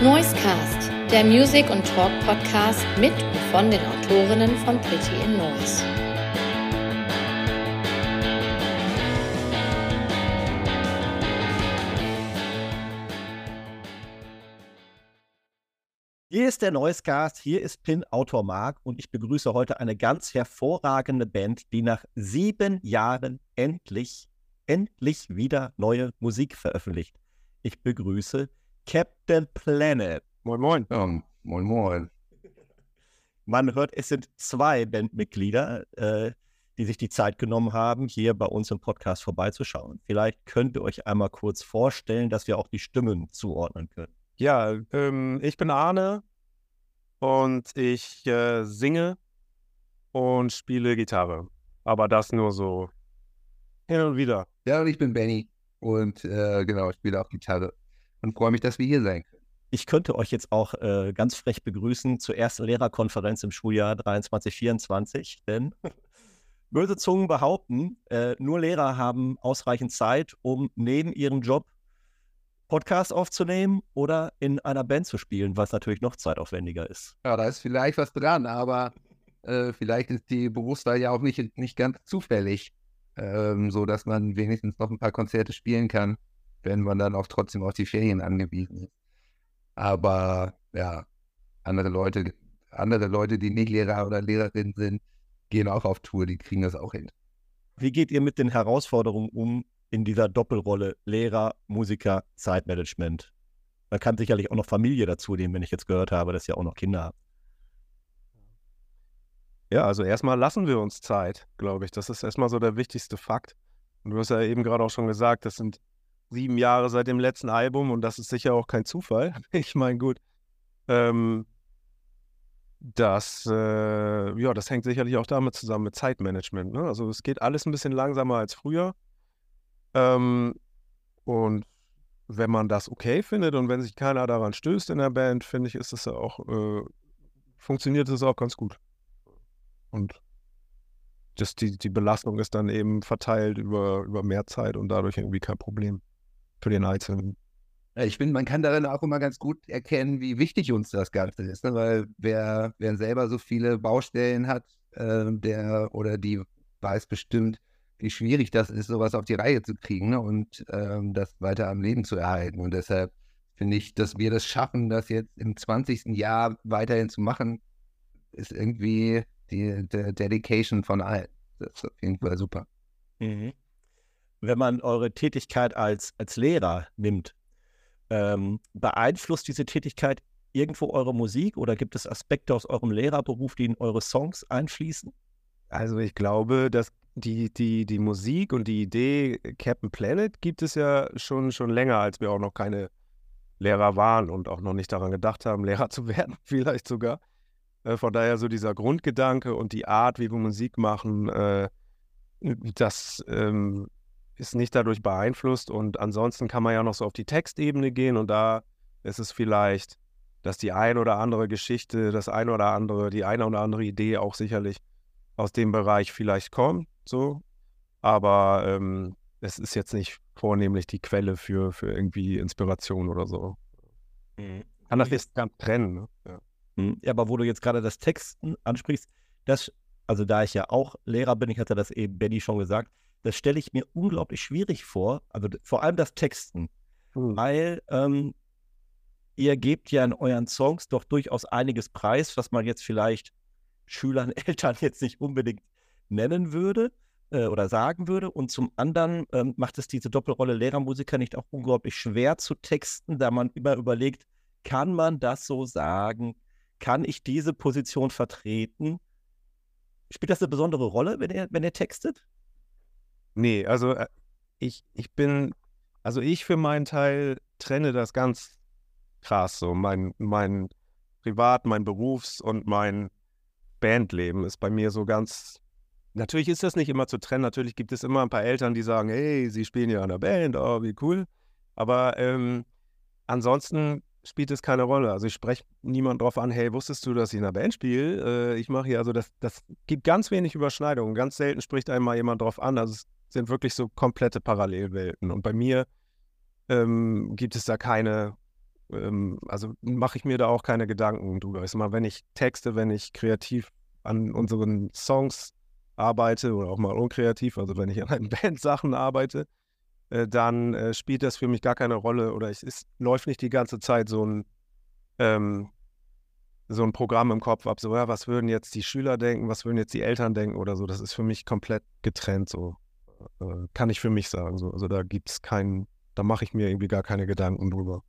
Noisecast, der Music- und Talk-Podcast mit und von den Autorinnen von Pretty in Noise. Hier ist der Noisecast, hier ist Pin-Autor Marc und ich begrüße heute eine ganz hervorragende Band, die nach sieben Jahren endlich, endlich wieder neue Musik veröffentlicht. Ich begrüße Captain Planet. Moin, moin. Ja, moin, moin. Man hört, es sind zwei Bandmitglieder, äh, die sich die Zeit genommen haben, hier bei uns im Podcast vorbeizuschauen. Vielleicht könnt ihr euch einmal kurz vorstellen, dass wir auch die Stimmen zuordnen können. Ja, ähm, ich bin Arne und ich äh, singe und spiele Gitarre. Aber das nur so hin und wieder. Ja, und ich bin Benny und äh, genau, ich spiele auch Gitarre und freue mich, dass wir hier sein können. Ich könnte euch jetzt auch äh, ganz frech begrüßen zur ersten Lehrerkonferenz im Schuljahr 23-24, denn böse Zungen behaupten, äh, nur Lehrer haben ausreichend Zeit, um neben ihrem Job Podcast aufzunehmen oder in einer Band zu spielen, was natürlich noch zeitaufwendiger ist. Ja, da ist vielleicht was dran, aber äh, vielleicht ist die Berufswahl ja auch nicht, nicht ganz zufällig, ähm, so dass man wenigstens noch ein paar Konzerte spielen kann, wenn man dann auch trotzdem auf die Ferien angewiesen ist. Aber ja, andere Leute, andere Leute, die nicht Lehrer oder Lehrerin sind, gehen auch auf Tour, die kriegen das auch hin. Wie geht ihr mit den Herausforderungen um, in dieser Doppelrolle Lehrer, Musiker, Zeitmanagement. Man kann sicherlich auch noch Familie dazu nehmen, wenn ich jetzt gehört habe, dass ihr auch noch Kinder habt. Ja, also erstmal lassen wir uns Zeit, glaube ich. Das ist erstmal so der wichtigste Fakt. Und du hast ja eben gerade auch schon gesagt, das sind sieben Jahre seit dem letzten Album und das ist sicher auch kein Zufall. Ich meine, gut, ähm, das, äh, ja, das hängt sicherlich auch damit zusammen mit Zeitmanagement. Ne? Also es geht alles ein bisschen langsamer als früher. Ähm, und wenn man das okay findet und wenn sich keiner daran stößt in der Band, finde ich, ist es auch, äh, funktioniert es auch ganz gut. Und das, die, die Belastung ist dann eben verteilt über, über mehr Zeit und dadurch irgendwie kein Problem für den Einzelnen. Ich finde, man kann darin auch immer ganz gut erkennen, wie wichtig uns das Ganze ist. Ne? Weil wer, wer selber so viele Baustellen hat, äh, der oder die weiß bestimmt, wie schwierig das ist, sowas auf die Reihe zu kriegen ne? und ähm, das weiter am Leben zu erhalten. Und deshalb finde ich, dass wir das schaffen, das jetzt im 20. Jahr weiterhin zu machen, ist irgendwie die, die Dedication von allen. Das ist auf jeden Fall super. Mhm. Wenn man eure Tätigkeit als, als Lehrer nimmt, ähm, beeinflusst diese Tätigkeit irgendwo eure Musik oder gibt es Aspekte aus eurem Lehrerberuf, die in eure Songs einfließen? Also ich glaube, dass die, die, die Musik und die Idee Captain Planet gibt es ja schon, schon länger, als wir auch noch keine Lehrer waren und auch noch nicht daran gedacht haben, Lehrer zu werden, vielleicht sogar. Äh, von daher so dieser Grundgedanke und die Art, wie wir Musik machen, äh, das ähm, ist nicht dadurch beeinflusst. Und ansonsten kann man ja noch so auf die Textebene gehen und da ist es vielleicht, dass die ein oder andere Geschichte, das eine oder andere, die eine oder andere Idee auch sicherlich aus dem Bereich vielleicht kommt so. Aber ähm, es ist jetzt nicht vornehmlich die Quelle für, für irgendwie Inspiration oder so. Mhm. Kann das jetzt ganz trennen. Ne? Ja. Mhm. ja, aber wo du jetzt gerade das Texten ansprichst, das, also da ich ja auch Lehrer bin, ich hatte das eben Benny schon gesagt, das stelle ich mir unglaublich schwierig vor, also vor allem das Texten, mhm. weil ähm, ihr gebt ja in euren Songs doch durchaus einiges preis, was man jetzt vielleicht Schülern, Eltern jetzt nicht unbedingt nennen würde äh, oder sagen würde. Und zum anderen ähm, macht es diese Doppelrolle Lehrermusiker nicht auch unglaublich schwer zu texten, da man immer überlegt, kann man das so sagen? Kann ich diese Position vertreten? Spielt das eine besondere Rolle, wenn ihr, wenn ihr textet? Nee, also äh, ich, ich bin, also ich für meinen Teil trenne das ganz krass so. Mein, mein Privat, mein Berufs- und mein Bandleben ist bei mir so ganz Natürlich ist das nicht immer zu trennen. Natürlich gibt es immer ein paar Eltern, die sagen, hey, sie spielen ja in der Band, oh, wie cool. Aber ähm, ansonsten spielt es keine Rolle. Also ich spreche niemand drauf an, hey, wusstest du, dass ich in der Band spiele? Äh, ich mache hier, also das, das gibt ganz wenig Überschneidungen. Ganz selten spricht einmal jemand drauf an. Also es sind wirklich so komplette Parallelwelten. Und bei mir ähm, gibt es da keine, ähm, also mache ich mir da auch keine Gedanken drüber. Ich sag mal, wenn ich texte, wenn ich kreativ an unseren Songs arbeite oder auch mal unkreativ, also wenn ich an meinen Bandsachen arbeite, äh, dann äh, spielt das für mich gar keine Rolle oder es läuft nicht die ganze Zeit so ein, ähm, so ein Programm im Kopf ab, so, ja, was würden jetzt die Schüler denken, was würden jetzt die Eltern denken oder so. Das ist für mich komplett getrennt, so äh, kann ich für mich sagen. So. Also da gibt es keinen, da mache ich mir irgendwie gar keine Gedanken drüber.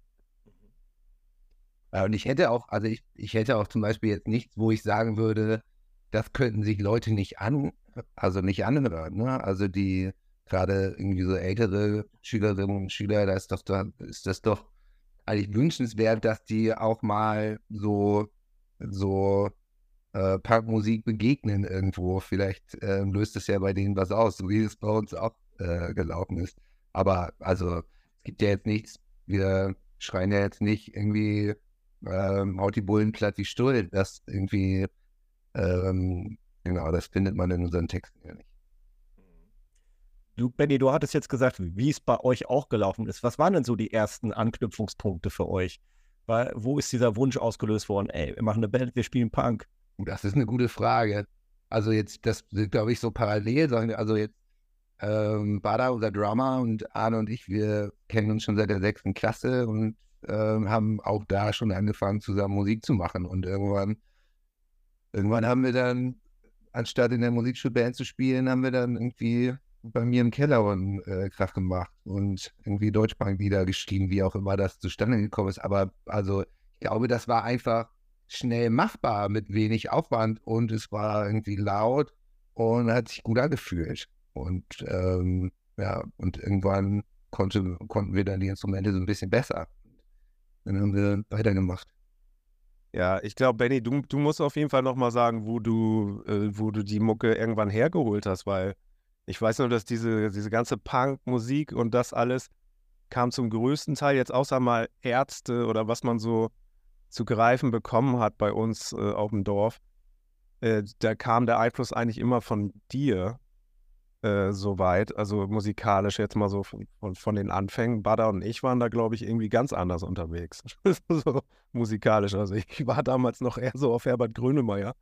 und ich hätte auch, also ich, ich hätte auch zum Beispiel jetzt nichts, wo ich sagen würde, das könnten sich Leute nicht an, also nicht anhören. Ne? Also die gerade irgendwie so ältere Schülerinnen und Schüler, da ist doch da ist das doch eigentlich wünschenswert, dass die auch mal so so äh, Punkmusik begegnen irgendwo. Vielleicht äh, löst es ja bei denen was aus, so wie es bei uns auch äh, gelaufen ist. Aber also es gibt ja jetzt nichts, wir schreien ja jetzt nicht irgendwie ähm, haut die Bullen platt wie Stuhl, das irgendwie ähm, genau, das findet man in unseren Texten ja nicht. Du, Benny, du hattest jetzt gesagt, wie es bei euch auch gelaufen ist. Was waren denn so die ersten Anknüpfungspunkte für euch? Weil, wo ist dieser Wunsch ausgelöst worden? Ey, wir machen eine Band, wir spielen Punk. Das ist eine gute Frage. Also jetzt, das sind, glaube ich, so parallel. Also jetzt, ähm, Bada, unser Drummer und Arne und ich, wir kennen uns schon seit der sechsten Klasse und ähm, haben auch da schon angefangen, zusammen Musik zu machen. Und irgendwann Irgendwann haben wir dann, anstatt in der Musikschulband zu spielen, haben wir dann irgendwie bei mir im Keller und äh, Krach gemacht und irgendwie Deutschbanklieder geschrieben, wie auch immer das zustande gekommen ist. Aber also, ich glaube, das war einfach schnell machbar mit wenig Aufwand und es war irgendwie laut und hat sich gut angefühlt. Und ähm, ja, und irgendwann konnte, konnten wir dann die Instrumente so ein bisschen besser. Dann haben wir weitergemacht. Ja, ich glaube, Benny, du, du musst auf jeden Fall nochmal sagen, wo du, äh, wo du die Mucke irgendwann hergeholt hast, weil ich weiß nur, dass diese, diese ganze Punk-Musik und das alles kam zum größten Teil jetzt außer mal Ärzte oder was man so zu greifen bekommen hat bei uns äh, auf dem Dorf. Äh, da kam der Einfluss eigentlich immer von dir äh, soweit, also musikalisch jetzt mal so von, von, den Anfängen. Bada und ich waren da, glaube ich, irgendwie ganz anders unterwegs. so musikalisch. Also ich war damals noch eher so auf Herbert Grönemeyer.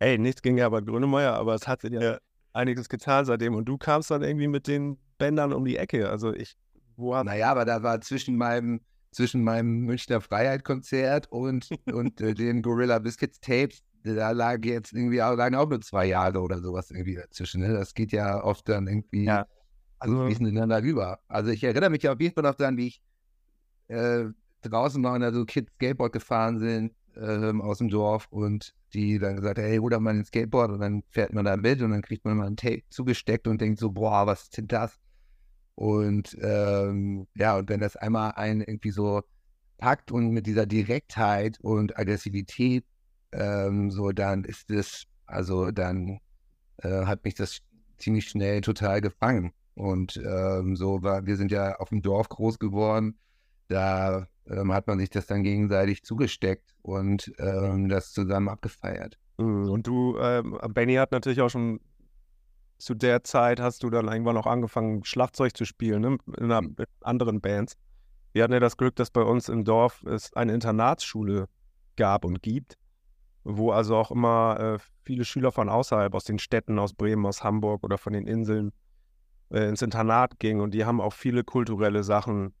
Ey, nichts gegen Herbert Grönemeyer, aber es hat ja, ja einiges getan seitdem. Und du kamst dann irgendwie mit den Bändern um die Ecke. Also ich, wo Naja, aber da war zwischen meinem zwischen meinem Münchner Freiheit-Konzert und, und äh, den Gorilla Biscuits Tapes da lag jetzt irgendwie auch, lagen auch nur zwei Jahre oder sowas irgendwie dazwischen. Ne? Das geht ja oft dann irgendwie ja. also, fließend ineinander rüber. Also ich erinnere mich auf jeden Fall noch daran, wie ich äh, draußen war und da so Kids Skateboard gefahren sind äh, aus dem Dorf und die dann gesagt haben, hey, hol doch mal ein Skateboard und dann fährt man da mit und dann kriegt man mal ein Tape zugesteckt und denkt so, boah, was ist denn das? Und ähm, ja, und wenn das einmal einen irgendwie so packt und mit dieser Direktheit und Aggressivität ähm, so dann ist es, also dann äh, hat mich das ziemlich schnell total gefangen. Und ähm, so war, wir sind ja auf dem Dorf groß geworden. Da ähm, hat man sich das dann gegenseitig zugesteckt und ähm, das zusammen abgefeiert. Mhm, und du, ähm, Benny hat natürlich auch schon zu der Zeit hast du dann irgendwann auch angefangen, Schlagzeug zu spielen, ne? in, einer, in anderen Bands. Wir hatten ja das Glück, dass bei uns im Dorf es eine Internatsschule gab und gibt wo also auch immer äh, viele Schüler von außerhalb, aus den Städten, aus Bremen, aus Hamburg oder von den Inseln äh, ins Internat gingen. Und die haben auch viele kulturelle Sachen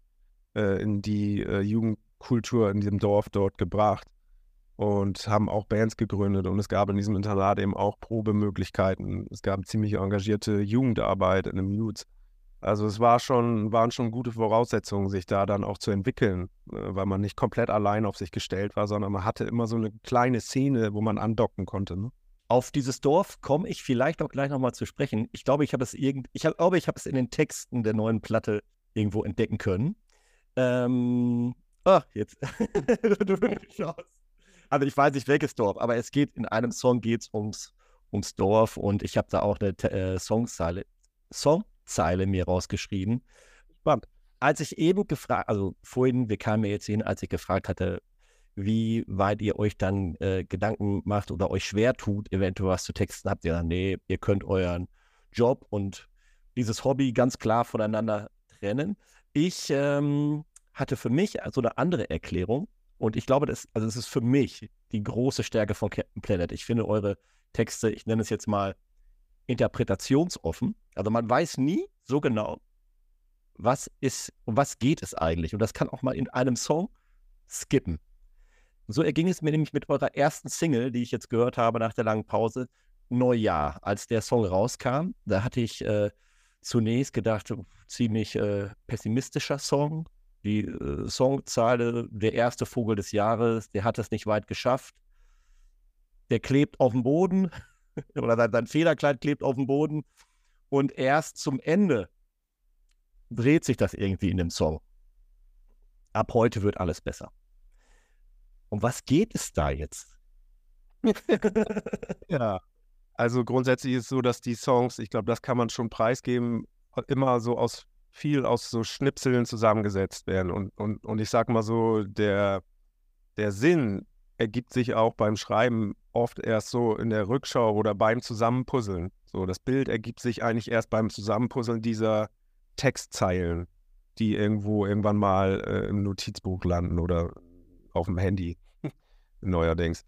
äh, in die äh, Jugendkultur in diesem Dorf dort gebracht und haben auch Bands gegründet. Und es gab in diesem Internat eben auch Probemöglichkeiten. Es gab ziemlich engagierte Jugendarbeit in einem Youth. Also es war schon, waren schon gute Voraussetzungen, sich da dann auch zu entwickeln, äh, weil man nicht komplett allein auf sich gestellt war, sondern man hatte immer so eine kleine Szene, wo man andocken konnte. Ne? Auf dieses Dorf komme ich vielleicht auch gleich nochmal zu sprechen. Ich glaube, ich habe es irgend, ich glaube, ich habe es in den Texten der neuen Platte irgendwo entdecken können. Ähm, ach, jetzt. also ich weiß nicht welches Dorf, aber es geht in einem Song geht's ums, ums Dorf und ich habe da auch eine äh, Songzeile, Song Zeile mir rausgeschrieben. Spannend. Als ich eben gefragt, also vorhin, wir kamen ja jetzt hin, als ich gefragt hatte, wie weit ihr euch dann äh, Gedanken macht oder euch schwer tut, eventuell was zu texten, habt ihr dann, nee, ihr könnt euren Job und dieses Hobby ganz klar voneinander trennen. Ich ähm, hatte für mich so eine andere Erklärung. Und ich glaube, das, also das ist für mich die große Stärke von Captain Planet. Ich finde eure Texte, ich nenne es jetzt mal interpretationsoffen. Also man weiß nie so genau, was ist, um was geht es eigentlich. Und das kann auch mal in einem Song skippen. So erging es mir nämlich mit eurer ersten Single, die ich jetzt gehört habe nach der langen Pause, Neujahr. Als der Song rauskam, da hatte ich äh, zunächst gedacht, ziemlich äh, pessimistischer Song. Die äh, Songzeile, der erste Vogel des Jahres, der hat es nicht weit geschafft. Der klebt auf dem Boden oder sein, sein Federkleid klebt auf dem Boden. Und erst zum Ende dreht sich das irgendwie in dem Song. Ab heute wird alles besser. Um was geht es da jetzt? ja, also grundsätzlich ist es so, dass die Songs, ich glaube, das kann man schon preisgeben, immer so aus viel aus so Schnipseln zusammengesetzt werden. Und, und, und ich sag mal so, der, der Sinn ergibt sich auch beim Schreiben oft erst so in der Rückschau oder beim Zusammenpuzzeln. So, das Bild ergibt sich eigentlich erst beim Zusammenpuzzeln dieser Textzeilen, die irgendwo irgendwann mal äh, im Notizbuch landen oder auf dem Handy neuerdings.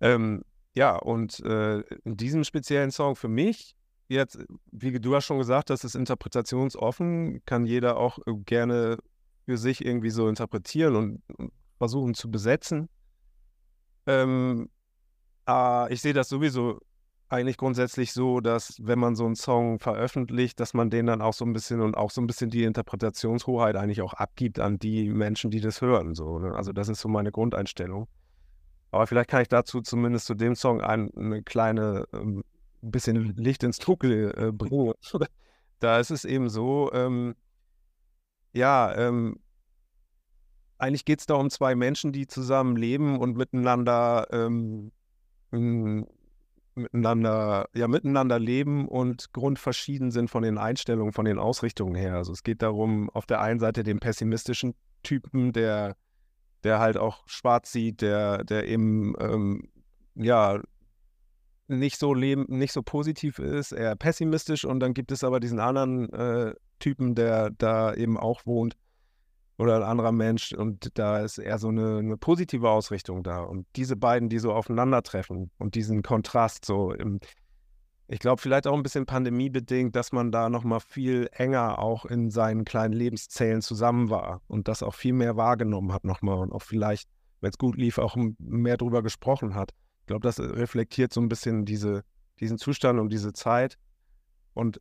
Ähm, ja, und äh, in diesem speziellen Song für mich, jetzt, wie du hast schon gesagt, das ist interpretationsoffen, kann jeder auch äh, gerne für sich irgendwie so interpretieren und, und versuchen zu besetzen. Ähm, äh, ich sehe das sowieso eigentlich grundsätzlich so, dass wenn man so einen Song veröffentlicht, dass man den dann auch so ein bisschen und auch so ein bisschen die Interpretationshoheit eigentlich auch abgibt an die Menschen, die das hören. So, ne? Also das ist so meine Grundeinstellung. Aber vielleicht kann ich dazu zumindest zu dem Song ein, eine kleine ähm, bisschen Licht ins Dunkel äh, bringen. da ist es eben so, ähm, ja, ähm, eigentlich geht es da um zwei Menschen, die zusammen leben und miteinander ähm, miteinander, ja, miteinander leben und grundverschieden sind von den Einstellungen, von den Ausrichtungen her. Also es geht darum, auf der einen Seite den pessimistischen Typen, der, der halt auch schwarz sieht, der, der eben ähm, ja nicht so leben, nicht so positiv ist, eher pessimistisch und dann gibt es aber diesen anderen äh, Typen, der da eben auch wohnt oder ein anderer Mensch und da ist eher so eine, eine, positive Ausrichtung da. Und diese beiden, die so aufeinandertreffen und diesen Kontrast so im, ich glaube vielleicht auch ein bisschen pandemiebedingt, dass man da nochmal viel enger auch in seinen kleinen Lebenszellen zusammen war und das auch viel mehr wahrgenommen hat nochmal und auch vielleicht, wenn es gut lief, auch mehr drüber gesprochen hat. Ich glaube, das reflektiert so ein bisschen diese, diesen Zustand und diese Zeit. Und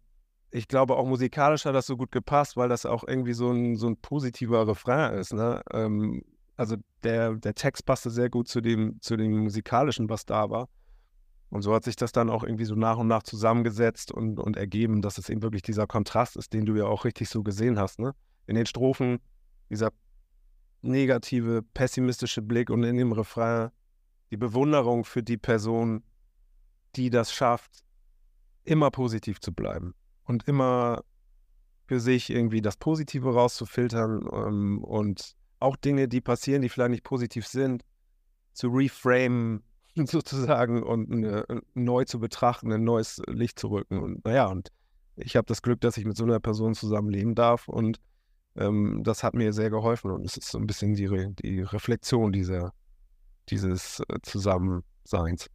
ich glaube, auch musikalisch hat das so gut gepasst, weil das auch irgendwie so ein, so ein positiver Refrain ist. Ne? Ähm, also der, der Text passte sehr gut zu dem, zu dem musikalischen, was da war. Und so hat sich das dann auch irgendwie so nach und nach zusammengesetzt und, und ergeben, dass es eben wirklich dieser Kontrast ist, den du ja auch richtig so gesehen hast. Ne? In den Strophen dieser negative, pessimistische Blick und in dem Refrain die Bewunderung für die Person, die das schafft, immer positiv zu bleiben und immer für sich irgendwie das Positive rauszufiltern ähm, und auch Dinge, die passieren, die vielleicht nicht positiv sind, zu reframen sozusagen und äh, neu zu betrachten, ein neues Licht zu rücken. Und naja, und ich habe das Glück, dass ich mit so einer Person zusammenleben darf und ähm, das hat mir sehr geholfen und es ist so ein bisschen die, Re die Reflexion dieser, dieses äh, Zusammenseins.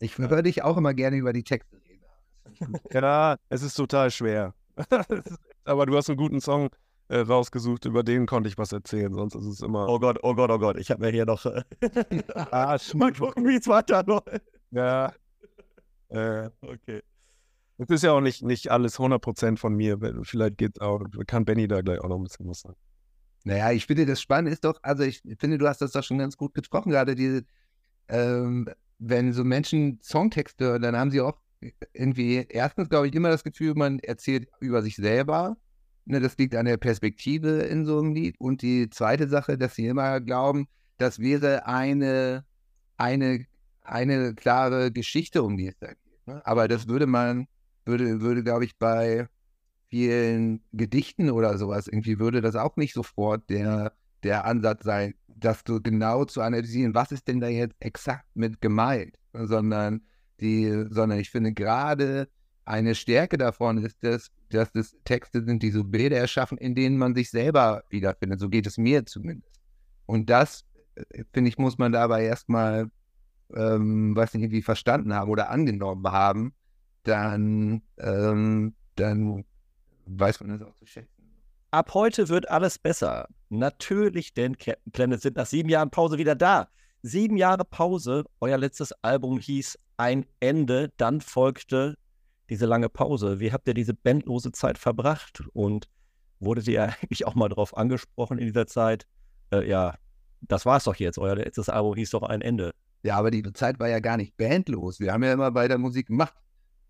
Ich höre dich auch immer gerne über die Texte reden. ja, es ist total schwer. Aber du hast einen guten Song äh, rausgesucht, über den konnte ich was erzählen, sonst ist es immer. Oh Gott, oh Gott, oh Gott, ich habe mir hier noch. Äh, ah, mal gucken, wie es weiter läuft. Ja. Äh, okay. Es ist ja auch nicht, nicht alles 100% von mir. Vielleicht geht auch, kann Benny da gleich auch noch ein bisschen was sagen. Naja, ich finde, das Spannende ist doch, also ich finde, du hast das doch schon ganz gut gesprochen, gerade diese, ähm, wenn so Menschen Songtexte hören, dann haben sie auch irgendwie erstens, glaube ich, immer das Gefühl, man erzählt über sich selber. Ne, das liegt an der Perspektive in so einem Lied. Und die zweite Sache, dass sie immer glauben, das wäre eine, eine, eine klare Geschichte, um die es da geht. Ne? Aber das würde man, würde, würde, glaube ich, bei vielen Gedichten oder sowas, irgendwie würde das auch nicht sofort der, der Ansatz sein, das so genau zu analysieren, was ist denn da jetzt exakt mit gemeint, sondern die, sondern ich finde gerade eine Stärke davon ist, dass, dass es Texte sind, die so Bilder erschaffen, in denen man sich selber wiederfindet. So geht es mir zumindest. Und das, äh, finde ich, muss man dabei erstmal, ähm, weiß nicht, irgendwie verstanden haben oder angenommen haben. Dann, ähm, dann weiß man das auch zu schätzen. Ab heute wird alles besser. Natürlich, denn Captain Planet sind nach sieben Jahren Pause wieder da. Sieben Jahre Pause. Euer letztes Album hieß Ein Ende. Dann folgte diese lange Pause. Wie habt ihr diese bandlose Zeit verbracht? Und wurdet ihr eigentlich auch mal darauf angesprochen in dieser Zeit? Äh, ja, das war's doch jetzt. Euer letztes Album hieß doch Ein Ende. Ja, aber die Zeit war ja gar nicht bandlos. Wir haben ja immer bei der Musik gemacht.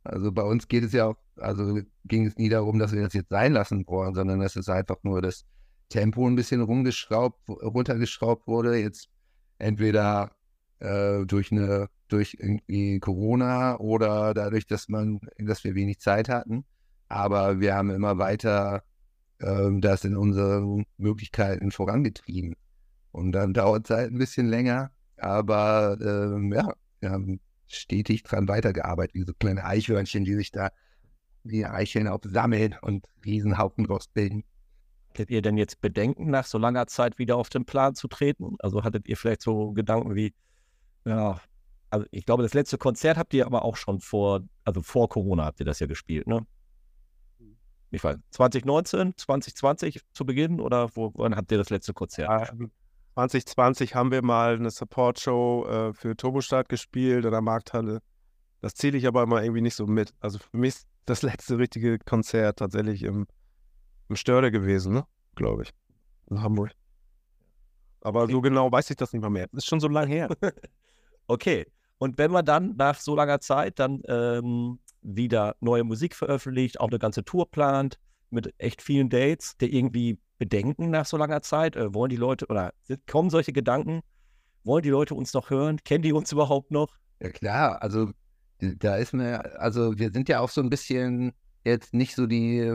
Also bei uns geht es ja auch, also ging es nie darum, dass wir das jetzt sein lassen wollen, sondern dass es einfach nur das Tempo ein bisschen rumgeschraubt, runtergeschraubt wurde. Jetzt entweder äh, durch eine, durch irgendwie Corona oder dadurch, dass man, dass wir wenig Zeit hatten. Aber wir haben immer weiter äh, das in unseren Möglichkeiten vorangetrieben. Und dann dauert es halt ein bisschen länger. Aber äh, ja, wir haben stetig dran weitergearbeitet, wie so kleine Eichhörnchen, die sich da wie Eicheln aufsammeln und Riesenhaufen draus bilden. Hattet ihr denn jetzt Bedenken, nach so langer Zeit wieder auf den Plan zu treten? Also hattet ihr vielleicht so Gedanken wie, ja, also ich glaube, das letzte Konzert habt ihr aber auch schon vor, also vor Corona habt ihr das ja gespielt, ne? Ich weiß, 2019, 2020 zu Beginn oder wo, wann habt ihr das letzte Konzert? 2020 haben wir mal eine Support-Show äh, für Turbostart gespielt in der Markthalle. Das zähle ich aber immer irgendwie nicht so mit. Also für mich ist das letzte richtige Konzert tatsächlich im, im Störde gewesen, ne? glaube ich, in Hamburg. Aber okay. so genau weiß ich das nicht mal mehr. Ist schon so lange her. okay. Und wenn man dann nach so langer Zeit dann ähm, wieder neue Musik veröffentlicht, auch eine ganze Tour plant, mit echt vielen Dates, der irgendwie Bedenken nach so langer Zeit? Äh, wollen die Leute oder kommen solche Gedanken? Wollen die Leute uns noch hören? Kennen die uns überhaupt noch? Ja klar, also da ist mir, also wir sind ja auch so ein bisschen jetzt nicht so die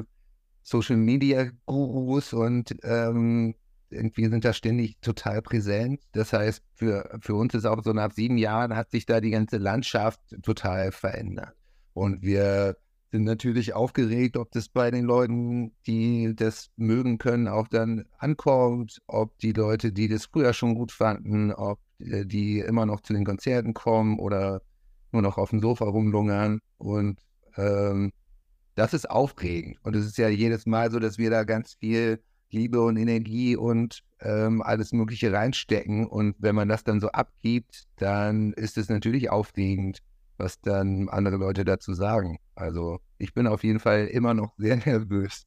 Social Media Gurus und ähm, irgendwie sind da ständig total präsent. Das heißt, für, für uns ist auch so nach sieben Jahren hat sich da die ganze Landschaft total verändert. Und wir sind natürlich aufgeregt, ob das bei den Leuten, die das mögen können, auch dann ankommt, ob die Leute, die das früher schon gut fanden, ob äh, die immer noch zu den Konzerten kommen oder nur noch auf dem Sofa rumlungern. Und ähm, das ist aufregend. Und es ist ja jedes Mal so, dass wir da ganz viel Liebe und Energie und ähm, alles Mögliche reinstecken. Und wenn man das dann so abgibt, dann ist es natürlich aufregend, was dann andere Leute dazu sagen. Also ich bin auf jeden Fall immer noch sehr nervös.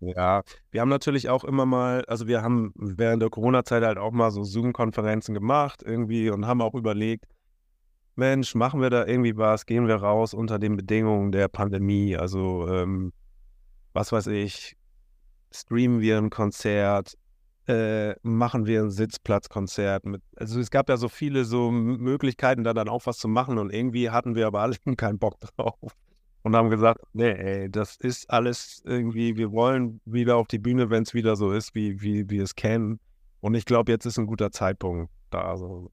Ja, wir haben natürlich auch immer mal, also wir haben während der Corona-Zeit halt auch mal so Zoom-Konferenzen gemacht irgendwie und haben auch überlegt, Mensch, machen wir da irgendwie was, gehen wir raus unter den Bedingungen der Pandemie, also ähm, was weiß ich, streamen wir ein Konzert, äh, machen wir ein Sitzplatzkonzert mit. Also es gab ja so viele so Möglichkeiten, da dann auch was zu machen und irgendwie hatten wir aber alle keinen Bock drauf und haben gesagt, nee, ey, das ist alles irgendwie, wir wollen wieder auf die Bühne, wenn es wieder so ist, wie, wie wir es kennen. Und ich glaube, jetzt ist ein guter Zeitpunkt da. Also.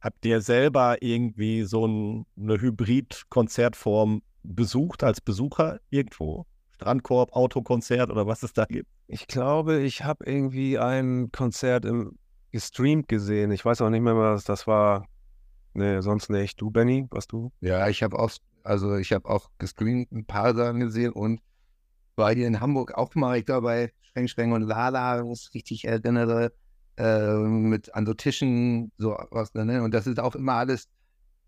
Habt ihr selber irgendwie so ein, eine Hybrid-Konzertform besucht als Besucher irgendwo? Strandkorb, Autokonzert oder was es da gibt? Ich glaube, ich habe irgendwie ein Konzert im, gestreamt gesehen. Ich weiß auch nicht mehr, was das war. Nee, sonst nicht. Du, Benny, was du? Ja, ich habe auch, also ich habe auch gestreamt ein paar Sachen gesehen und war hier in Hamburg auch mal, ich glaube, bei Schreng, Schreng und Lala, wenn ich richtig erinnere, äh, mit an so Tischen, so was, ne? Und das ist auch immer alles,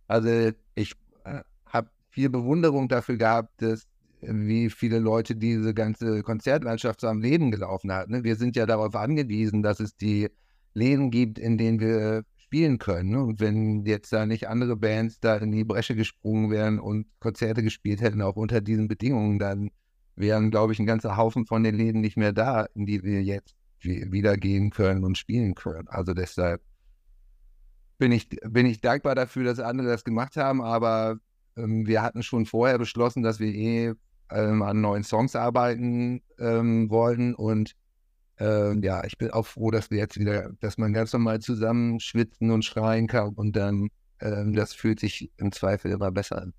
also ich äh, habe viel Bewunderung dafür gehabt, dass wie viele Leute diese ganze Konzertlandschaft so am Leben gelaufen hat. Ne? Wir sind ja darauf angewiesen, dass es die Läden gibt, in denen wir spielen können. Ne? Und wenn jetzt da nicht andere Bands da in die Bresche gesprungen wären und Konzerte gespielt hätten, auch unter diesen Bedingungen, dann wären, glaube ich, ein ganzer Haufen von den Läden nicht mehr da, in die wir jetzt wieder gehen können und spielen können. Also deshalb bin ich, bin ich dankbar dafür, dass andere das gemacht haben, aber ähm, wir hatten schon vorher beschlossen, dass wir eh ähm, an neuen Songs arbeiten ähm, wollen. Und ähm, ja, ich bin auch froh, dass wir jetzt wieder, dass man ganz normal zusammen schwitzen und schreien kann und dann, ähm, das fühlt sich im Zweifel immer besser an.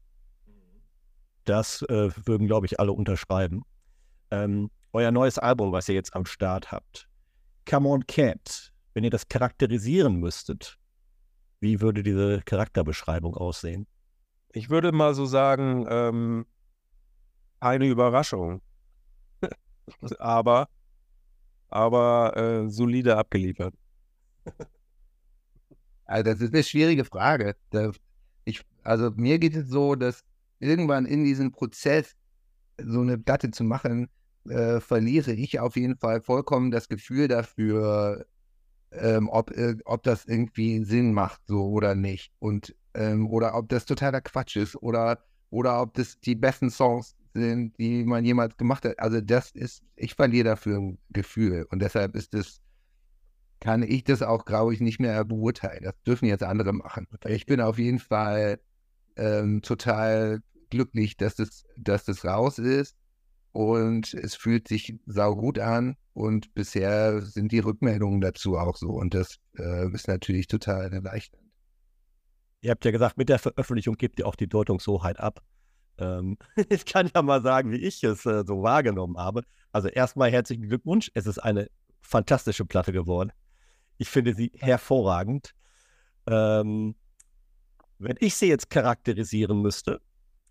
Das äh, würden, glaube ich, alle unterschreiben. Ähm, euer neues Album, was ihr jetzt am Start habt, Come On Cat, wenn ihr das charakterisieren müsstet, wie würde diese Charakterbeschreibung aussehen? Ich würde mal so sagen, ähm, eine Überraschung. aber aber äh, solide abgeliefert. Also das ist eine schwierige Frage. Ich, also mir geht es so, dass irgendwann in diesem Prozess so eine Platte zu machen, äh, verliere ich auf jeden Fall vollkommen das Gefühl dafür, ähm, ob, äh, ob das irgendwie Sinn macht, so oder nicht. Und ähm, oder ob das totaler Quatsch ist oder, oder ob das die besten Songs sind, die man jemals gemacht hat. Also das ist, ich verliere dafür ein Gefühl. Und deshalb ist es, kann ich das auch, glaube ich, nicht mehr beurteilen. Das dürfen jetzt andere machen. Ich bin auf jeden Fall ähm, total glücklich, dass das, dass das raus ist. Und es fühlt sich saugut an. Und bisher sind die Rückmeldungen dazu auch so. Und das äh, ist natürlich total erleichternd. Ihr habt ja gesagt, mit der Veröffentlichung gebt ihr auch die Deutungshoheit ab. Ähm, ich kann ja mal sagen, wie ich es äh, so wahrgenommen habe. Also erstmal herzlichen Glückwunsch. Es ist eine fantastische Platte geworden. Ich finde sie hervorragend. Ähm, wenn ich sie jetzt charakterisieren müsste,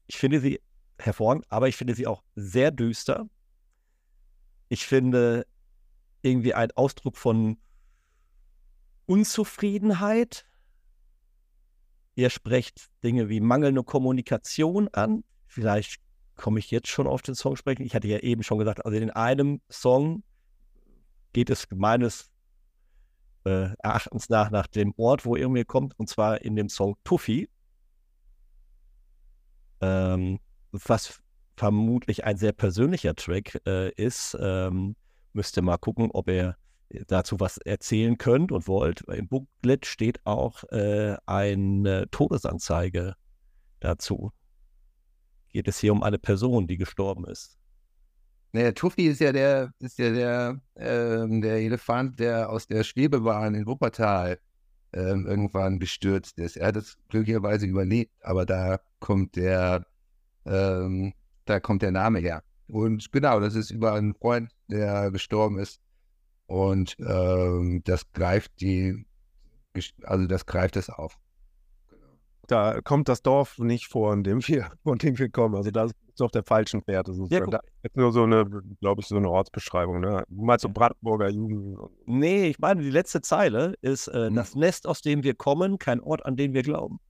ich finde sie hervorragend, aber ich finde sie auch sehr düster. Ich finde irgendwie ein Ausdruck von Unzufriedenheit. Ihr sprecht Dinge wie mangelnde Kommunikation an. Vielleicht komme ich jetzt schon auf den Song sprechen. Ich hatte ja eben schon gesagt, also in einem Song geht es meines äh, Erachtens nach nach dem Ort, wo irgendwie kommt, und zwar in dem Song Tuffy. Ähm, was vermutlich ein sehr persönlicher Track äh, ist. Ähm, müsst ihr mal gucken, ob ihr dazu was erzählen könnt und wollt. Im Booklet steht auch äh, eine Todesanzeige dazu. Geht es hier um eine Person, die gestorben ist? Naja, Tuffy ist ja der, ist ja der, ähm, der Elefant, der aus der Schwebebahn in Wuppertal ähm, irgendwann gestürzt ist. Er hat es glücklicherweise überlebt, aber da kommt der ähm, da kommt der Name her. Und genau, das ist über einen Freund, der gestorben ist. Und ähm, das greift die, also das greift es auf. Da kommt das Dorf nicht vor, in dem wir, von dem wir kommen. Also da ist auf der falschen Fährte. Ja, da ist nur so eine, glaube ich, so eine Ortsbeschreibung. Ne? Du meinst so Brandenburger Jugend? Nee, ich meine, die letzte Zeile ist äh, hm. das Nest, aus dem wir kommen, kein Ort, an den wir glauben.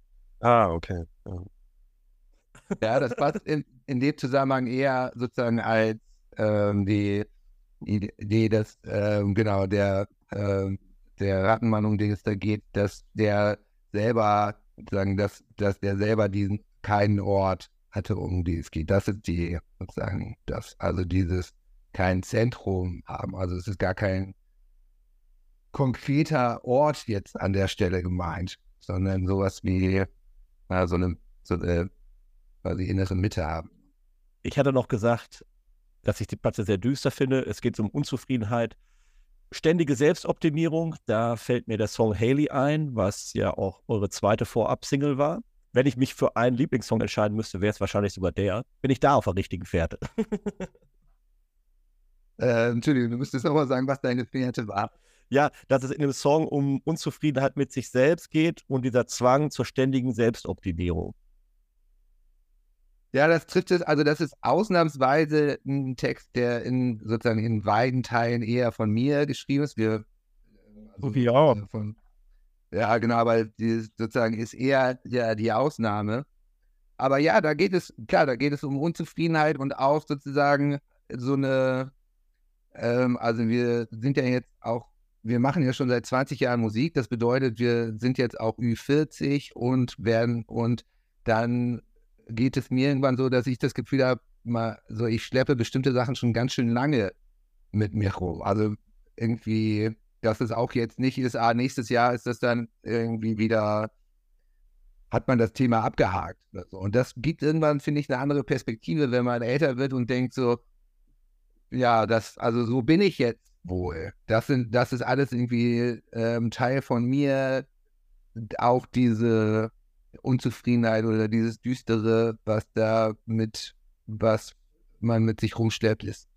Ah, okay. Ja. Ja, das passt in, in dem Zusammenhang eher sozusagen als ähm, die, Idee, dass ähm, genau der, ähm, der Rattenmann, um den es da geht, dass der selber sozusagen, dass, dass der selber diesen keinen Ort hatte, um den es geht. Das ist die sozusagen das, also dieses kein Zentrum haben. Also es ist gar kein konkreter Ort jetzt an der Stelle gemeint, sondern sowas wie na, so eine, so eine quasi innere Mitte haben. Ich hatte noch gesagt, dass ich die Platte sehr düster finde. Es geht um Unzufriedenheit, ständige Selbstoptimierung. Da fällt mir der Song Haley ein, was ja auch eure zweite Vorab-Single war. Wenn ich mich für einen Lieblingssong entscheiden müsste, wäre es wahrscheinlich sogar der. Bin ich da auf der richtigen Fährte? äh, Entschuldigung, du müsstest auch mal sagen, was deine Fährte war. Ja, dass es in dem Song um Unzufriedenheit mit sich selbst geht und dieser Zwang zur ständigen Selbstoptimierung. Ja, das trifft es, also das ist ausnahmsweise ein Text, der in sozusagen in beiden Teilen eher von mir geschrieben ist. Wir, also, wie auch. Äh, von, ja, genau, aber die, sozusagen ist eher ja, die Ausnahme. Aber ja, da geht es, klar, da geht es um Unzufriedenheit und auch sozusagen so eine, ähm, also wir sind ja jetzt auch, wir machen ja schon seit 20 Jahren Musik. Das bedeutet, wir sind jetzt auch Ü40 und werden und dann geht es mir irgendwann so, dass ich das Gefühl habe, mal so ich schleppe bestimmte Sachen schon ganz schön lange mit mir rum. Also irgendwie, dass es auch jetzt nicht ist, ah, nächstes Jahr ist das dann irgendwie wieder, hat man das Thema abgehakt. So. Und das gibt irgendwann, finde ich, eine andere Perspektive, wenn man älter wird und denkt so, ja, das, also so bin ich jetzt wohl. Das sind, das ist alles irgendwie ähm, Teil von mir. Auch diese Unzufriedenheit oder dieses Düstere, was da mit, was man mit sich rumschleppt, ist,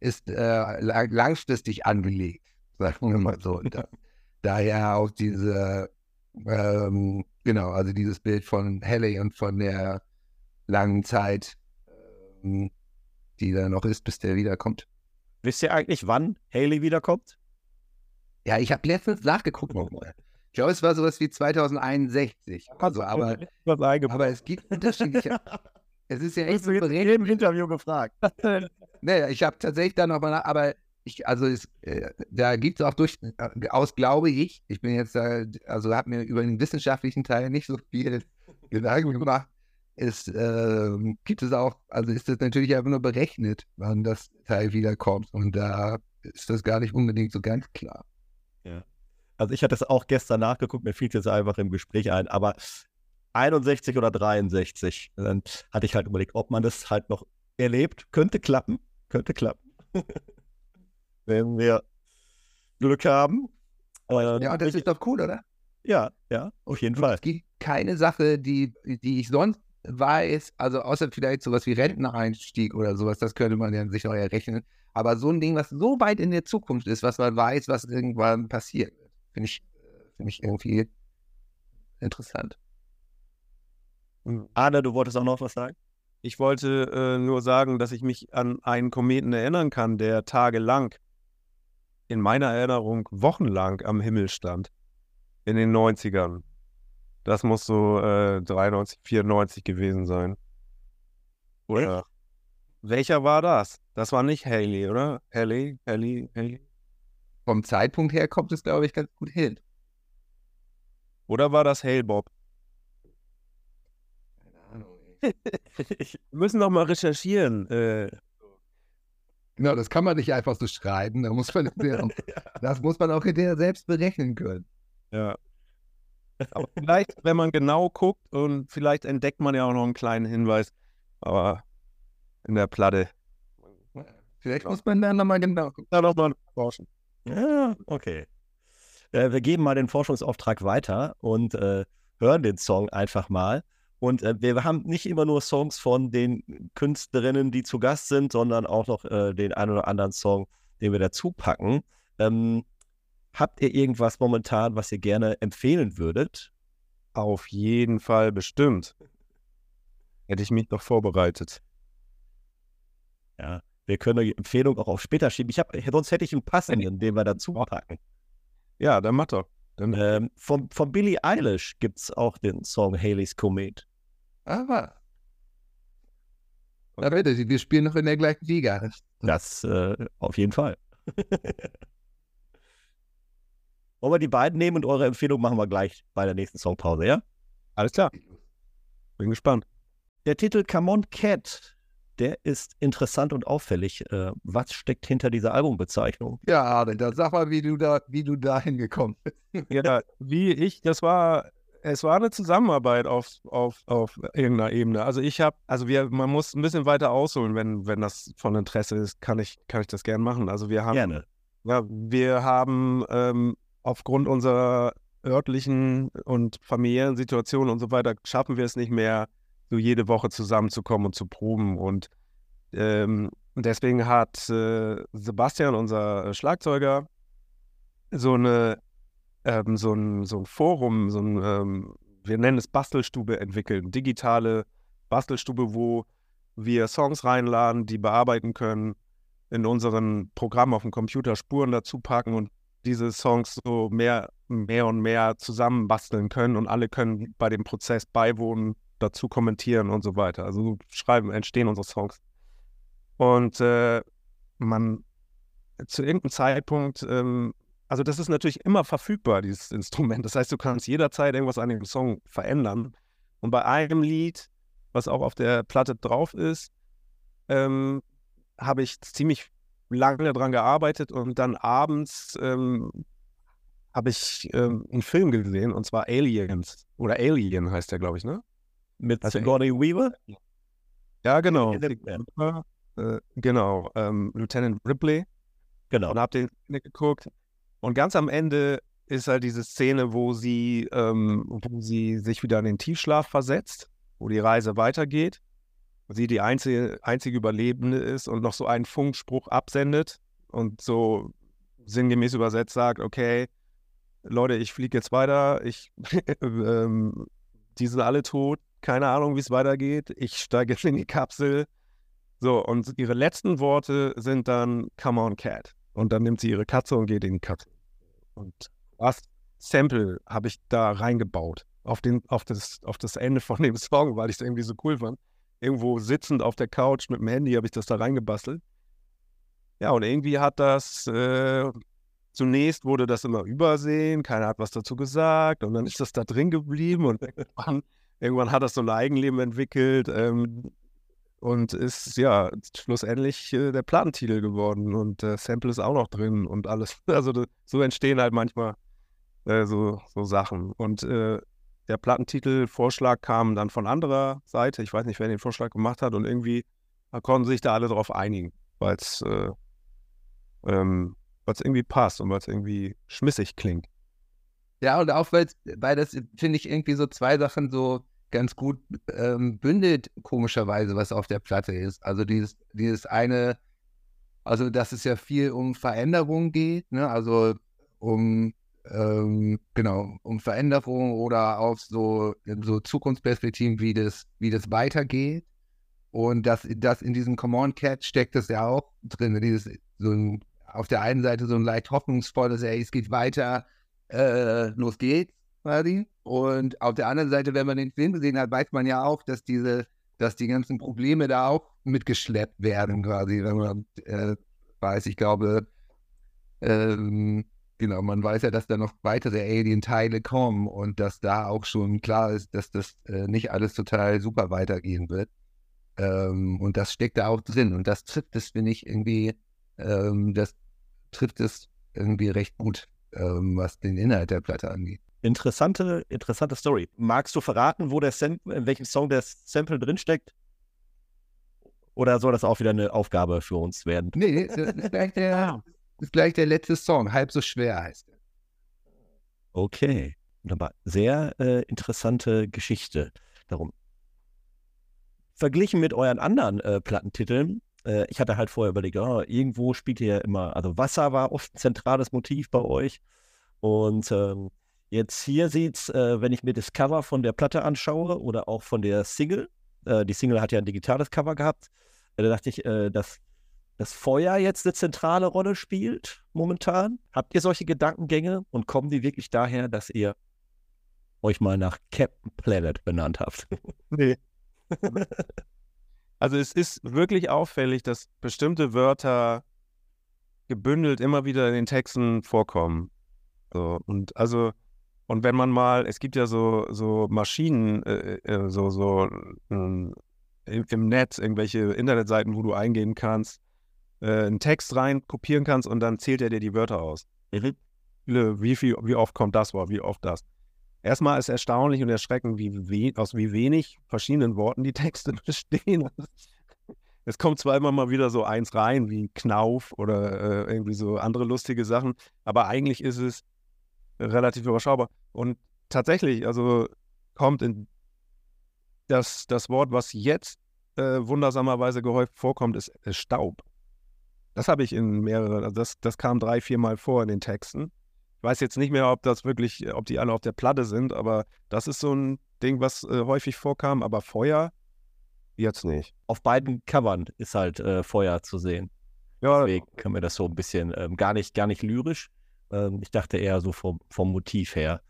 ist äh, lang, langfristig angelegt, sagen wir mal so. Da, daher auch diese, ähm, genau, also dieses Bild von Halley und von der langen Zeit, ähm, die da noch ist, bis der wiederkommt. Wisst ihr eigentlich, wann Haley wiederkommt? Ja, ich habe letztens nachgeguckt nochmal. Joyce war sowas wie 2061. Also, aber, aber es gibt unterschiedliche. es ist ja echt Hast du jetzt in jedem Interview gefragt. Naja, ich habe tatsächlich da nochmal nach, aber ich, also es, äh, da gibt es auch durchaus, glaube ich, ich bin jetzt da, also habe mir über den wissenschaftlichen Teil nicht so viel Gedanken gemacht. Es ähm, gibt es auch, also ist das natürlich einfach nur berechnet, wann das Teil wiederkommt. Und da ist das gar nicht unbedingt so ganz klar. Also ich hatte es auch gestern nachgeguckt, mir fiel es jetzt einfach im Gespräch ein, aber 61 oder 63. Dann hatte ich halt überlegt, ob man das halt noch erlebt. Könnte klappen, könnte klappen. Wenn wir Glück haben. Äh, Ja, das ich, ist doch cool, oder? ja, ja, auf jeden Fall. Es gibt keine Sache, die, die ich sonst weiß, also außer vielleicht sowas wie Renteneinstieg oder sowas, das könnte man ja sich noch errechnen. Aber so ein Ding, was so weit in der Zukunft ist, was man weiß, was irgendwann passiert, finde ich, finde ich irgendwie interessant. Arne, du wolltest auch noch was sagen? Ich wollte äh, nur sagen, dass ich mich an einen Kometen erinnern kann, der tagelang, in meiner Erinnerung wochenlang am Himmel stand. In den 90ern. Das muss so äh, 93, 94 gewesen sein. Oder? Welcher war das? Das war nicht Haley, oder? Haley, Haley, Haley. Vom Zeitpunkt her kommt es, glaube ich, ganz gut hin. Oder war das Hale Bob? Keine Ahnung. Wir müssen noch mal recherchieren. Äh, Genau, das kann man nicht einfach so schreiben. Da muss man hinterher, das muss man auch selbst berechnen können. Ja. Aber vielleicht, wenn man genau guckt und vielleicht entdeckt man ja auch noch einen kleinen Hinweis, aber in der Platte. Vielleicht muss man dann nochmal genau gucken. Da noch mal forschen. Ja, okay. Äh, wir geben mal den Forschungsauftrag weiter und äh, hören den Song einfach mal. Und äh, wir haben nicht immer nur Songs von den Künstlerinnen, die zu Gast sind, sondern auch noch äh, den einen oder anderen Song, den wir dazu packen. Ähm, habt ihr irgendwas momentan, was ihr gerne empfehlen würdet? Auf jeden Fall bestimmt. Hätte ich mich doch vorbereitet. Ja, wir können die Empfehlung auch auf später schieben. Ich hab, sonst hätte ich einen passenden, den wir dazu packen. Ja, dann mach doch. Dann, Ähm, von, von Billie Eilish gibt es auch den Song Haley's Comet. Aber. Na bitte, wir spielen noch in der gleichen Liga. Das äh, auf jeden Fall. Wollen wir die beiden nehmen und eure Empfehlung machen wir gleich bei der nächsten Songpause, ja? alles klar. Bin gespannt. Der Titel Come On Cat, der ist interessant und auffällig. Äh, was steckt hinter dieser Albumbezeichnung? Ja, Arne, dann sag mal, wie du da, wie du da hingekommen bist. Ja, wie ich, das war, es war eine Zusammenarbeit auf, auf, auf irgendeiner Ebene. Also ich habe, also wir, man muss ein bisschen weiter ausholen, wenn, wenn das von Interesse ist, kann ich, kann ich das gerne machen. Also wir haben Gerne. Ja, wir haben ähm, aufgrund unserer örtlichen und familiären Situation und so weiter, schaffen wir es nicht mehr, so jede Woche zusammenzukommen und zu proben. Und ähm, deswegen hat äh, Sebastian, unser Schlagzeuger, so eine ähm, so ein, so ein Forum, so ein, ähm, wir nennen es Bastelstube entwickelt, eine digitale Bastelstube, wo wir Songs reinladen, die bearbeiten können, in unseren Programm auf dem Computer Spuren dazu packen und diese Songs so mehr, mehr und mehr zusammen basteln können. Und alle können bei dem Prozess beiwohnen, dazu kommentieren und so weiter. Also so schreiben, entstehen unsere Songs. Und äh, man zu irgendeinem Zeitpunkt, ähm, also das ist natürlich immer verfügbar, dieses Instrument. Das heißt, du kannst jederzeit irgendwas an dem Song verändern. Und bei einem Lied, was auch auf der Platte drauf ist, ähm, habe ich ziemlich lange dran gearbeitet und dann abends ähm, habe ich ähm, einen Film gesehen und zwar Aliens oder Alien heißt der, glaube ich, ne? Mit Sigourney Weaver? Ja, genau. Äh, genau, ähm, Lieutenant Ripley Genau. und habe den geguckt und ganz am Ende ist halt diese Szene, wo sie, ähm, wo sie sich wieder in den Tiefschlaf versetzt, wo die Reise weitergeht. Sie die einzige, einzige Überlebende ist und noch so einen Funkspruch absendet und so sinngemäß übersetzt sagt, okay, Leute, ich fliege jetzt weiter, ich, ähm, die sind alle tot, keine Ahnung, wie es weitergeht, ich steige jetzt in die Kapsel. So, und ihre letzten Worte sind dann, come on, Cat. Und dann nimmt sie ihre Katze und geht in die Kapsel. Und das Sample habe ich da reingebaut auf, den, auf, das, auf das Ende von dem Song, weil ich es irgendwie so cool fand. Irgendwo sitzend auf der Couch mit dem Handy habe ich das da reingebastelt. Ja, und irgendwie hat das, äh, zunächst wurde das immer übersehen, keiner hat was dazu gesagt und dann ist das da drin geblieben und irgendwann, irgendwann hat das so ein Eigenleben entwickelt ähm, und ist ja schlussendlich äh, der Platentitel geworden und äh, Sample ist auch noch drin und alles. Also so entstehen halt manchmal äh, so, so Sachen. Und äh, der Plattentitelvorschlag kam dann von anderer Seite. Ich weiß nicht, wer den Vorschlag gemacht hat und irgendwie konnten sich da alle darauf einigen, weil es äh, ähm, weil es irgendwie passt und weil es irgendwie schmissig klingt. Ja, und auch weil das, finde ich, irgendwie so zwei Sachen so ganz gut ähm, bündelt, komischerweise, was auf der Platte ist. Also dieses, dieses eine, also dass es ja viel um Veränderung geht, ne? also um ähm, genau, um Veränderung oder auf so, so Zukunftsperspektiven, wie das, wie das weitergeht. Und das, das in diesem Command Cat steckt das ja auch drin, dieses so ein auf der einen Seite so ein leicht hoffnungsvolles, ey, es geht weiter, äh, los geht's, quasi. Und auf der anderen Seite, wenn man den Film gesehen hat, weiß man ja auch, dass diese, dass die ganzen Probleme da auch mitgeschleppt werden, quasi, wenn man äh, weiß, ich glaube, ähm, genau, man weiß ja, dass da noch weitere Alien-Teile kommen und dass da auch schon klar ist, dass das äh, nicht alles total super weitergehen wird. Ähm, und das steckt da auch drin. Und das trifft es, finde ich, irgendwie, ähm, das trifft es irgendwie recht gut, ähm, was den Inhalt der Platte angeht. Interessante, interessante Story. Magst du verraten, wo der Sam in welchem Song der Sample drinsteckt? Oder soll das auch wieder eine Aufgabe für uns werden? Nee, das ist gleich der, ist gleich der letzte Song. Halb so schwer heißt er. Okay, wunderbar. Sehr äh, interessante Geschichte darum. Verglichen mit euren anderen äh, Plattentiteln äh, ich hatte halt vorher überlegt, oh, irgendwo spielt ihr ja immer, also Wasser war oft ein zentrales Motiv bei euch. Und ähm, jetzt hier sieht es, äh, wenn ich mir das Cover von der Platte anschaue oder auch von der Single, äh, die Single hat ja ein digitales Cover gehabt, äh, da dachte ich, äh, dass das Feuer jetzt eine zentrale Rolle spielt momentan. Habt ihr solche Gedankengänge und kommen die wirklich daher, dass ihr euch mal nach Captain Planet benannt habt? Nee. Also es ist wirklich auffällig, dass bestimmte Wörter gebündelt immer wieder in den Texten vorkommen. So, und also, und wenn man mal, es gibt ja so, so Maschinen, äh, äh, so, so äh, im Netz, irgendwelche Internetseiten, wo du eingehen kannst, äh, einen Text rein kopieren kannst und dann zählt er dir die Wörter aus. Mhm. Wie, viel, wie oft kommt das Wort, wie oft das. Erstmal ist erstaunlich und erschreckend, wie we aus wie wenig verschiedenen Worten die Texte bestehen. Es kommt zwar immer mal wieder so eins rein, wie Knauf oder äh, irgendwie so andere lustige Sachen, aber eigentlich ist es relativ überschaubar. Und tatsächlich, also kommt in das, das Wort, was jetzt äh, wundersamerweise gehäuft vorkommt, ist, ist Staub. Das habe ich in mehreren, also das, das kam drei, vier Mal vor in den Texten. Ich weiß jetzt nicht mehr, ob das wirklich, ob die alle auf der Platte sind, aber das ist so ein Ding, was äh, häufig vorkam. Aber Feuer jetzt nicht. Auf beiden Covern ist halt äh, Feuer zu sehen. Ja. Deswegen können wir das so ein bisschen ähm, gar nicht, gar nicht lyrisch. Ähm, ich dachte eher so vom, vom Motiv her.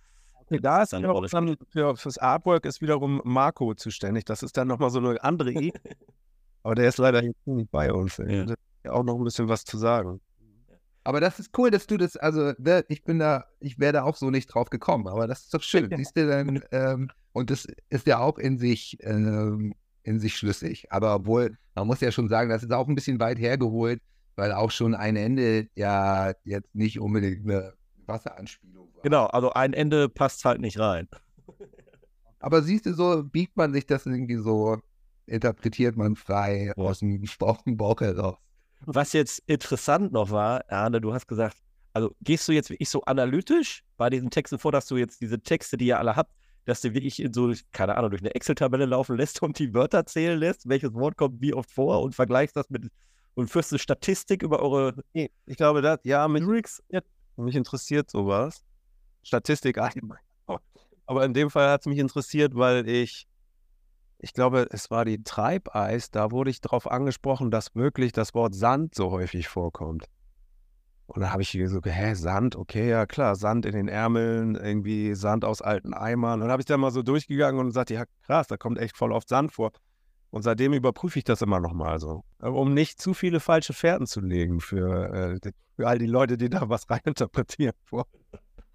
Okay, da ist dann für, fürs Artwork ist wiederum Marco zuständig. Das ist dann nochmal so eine andere Idee. aber der ist leider nicht bei uns. Ja. ja auch noch ein bisschen was zu sagen. Aber das ist cool, dass du das, also ne, ich bin da, ich wäre da auch so nicht drauf gekommen, aber das ist doch schön. Siehst du dann, ähm, und das ist ja auch in sich, ähm, in sich schlüssig. Aber obwohl, man muss ja schon sagen, das ist auch ein bisschen weit hergeholt, weil auch schon ein Ende ja jetzt nicht unbedingt eine Wasseranspielung war. Genau, also ein Ende passt halt nicht rein. Aber siehst du, so biegt man sich das irgendwie so, interpretiert man frei aus dem Bauch, Bauch heraus. Was jetzt interessant noch war, Arne, du hast gesagt, Also gehst du jetzt wirklich so analytisch bei diesen Texten vor, dass du jetzt diese Texte, die ihr alle habt, dass du wirklich in so, keine Ahnung, durch eine Excel-Tabelle laufen lässt und die Wörter zählen lässt, welches Wort kommt wie oft vor und vergleichst das mit und führst eine Statistik über eure Nee, ich glaube, das, ja, mich, mich interessiert sowas. Statistik allgemein. Aber in dem Fall hat es mich interessiert, weil ich, ich glaube, es war die Treibeis, da wurde ich darauf angesprochen, dass wirklich das Wort Sand so häufig vorkommt. Und da habe ich so, hä, Sand, okay, ja klar, Sand in den Ärmeln, irgendwie Sand aus alten Eimern. Und dann habe ich da mal so durchgegangen und gesagt, ja krass, da kommt echt voll oft Sand vor. Und seitdem überprüfe ich das immer nochmal so, um nicht zu viele falsche Fährten zu legen für, äh, für all die Leute, die da was reininterpretieren. Vor.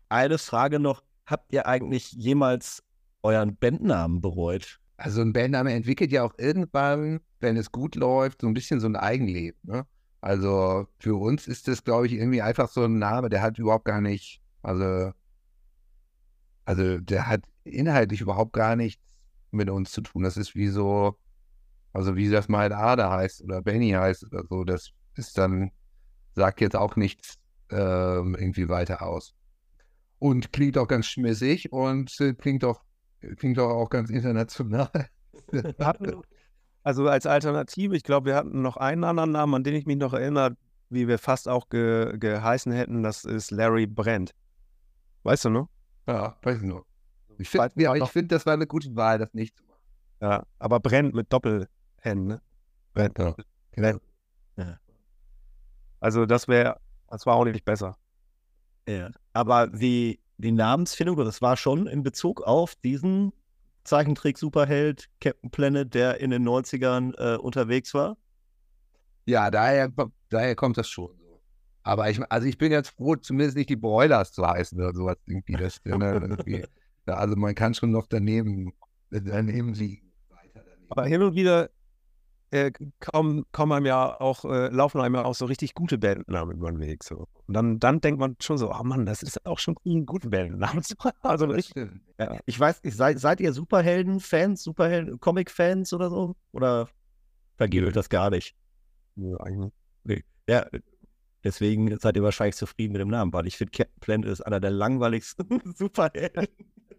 Eine Frage noch, habt ihr eigentlich jemals euren Bandnamen bereut? Also ein Bandname entwickelt ja auch irgendwann, wenn es gut läuft, so ein bisschen so ein Eigenleben. Ne? Also für uns ist das, glaube ich, irgendwie einfach so ein Name, der hat überhaupt gar nicht, also, also der hat inhaltlich überhaupt gar nichts mit uns zu tun. Das ist wie so, also wie das mal Ada heißt oder Benny heißt oder so, das ist dann, sagt jetzt auch nichts ähm, irgendwie weiter aus. Und klingt auch ganz schmissig und äh, klingt auch, klingt auch, auch ganz international. Hatten, also als Alternative, ich glaube, wir hatten noch einen anderen Namen, an den ich mich noch erinnere, wie wir fast auch ge, geheißen hätten, das ist Larry Brent. Weißt du noch? Ja, weiß ich noch. Ich finde, ja, ich find, das war eine gute Wahl, das nicht zu machen. Ja, aber Brent mit Doppel-N, ne? Ja. Brent. Ja. Also das wäre, das war auch nicht besser. Ja. Aber die, die Namensfindung, das war schon in Bezug auf diesen Zeichentrick-Superheld Captain Planet, der in den 90ern äh, unterwegs war? Ja, daher, daher kommt das schon so. Aber ich, also ich bin jetzt froh, zumindest nicht die Broilers zu heißen oder sowas irgendwie. Das, ne, also man kann schon noch daneben, daneben liegen. Aber hin und wieder äh, kommen, kommen einem ja auch, äh, laufen einem ja auch so richtig gute Bandnamen über den Weg. So. Und dann, dann denkt man schon so, oh Mann, das ist auch schon ein guter Bandname. also nicht, ja. Ich weiß nicht, seid, seid ihr Superhelden-Fans, Superhelden, Comic-Fans oder so? Oder vergeht euch das gar nicht? Eigentlich. Nee. Ja, deswegen seid ihr wahrscheinlich zufrieden mit dem Namen, weil ich finde, Captain Planet ist einer der langweiligsten Superhelden.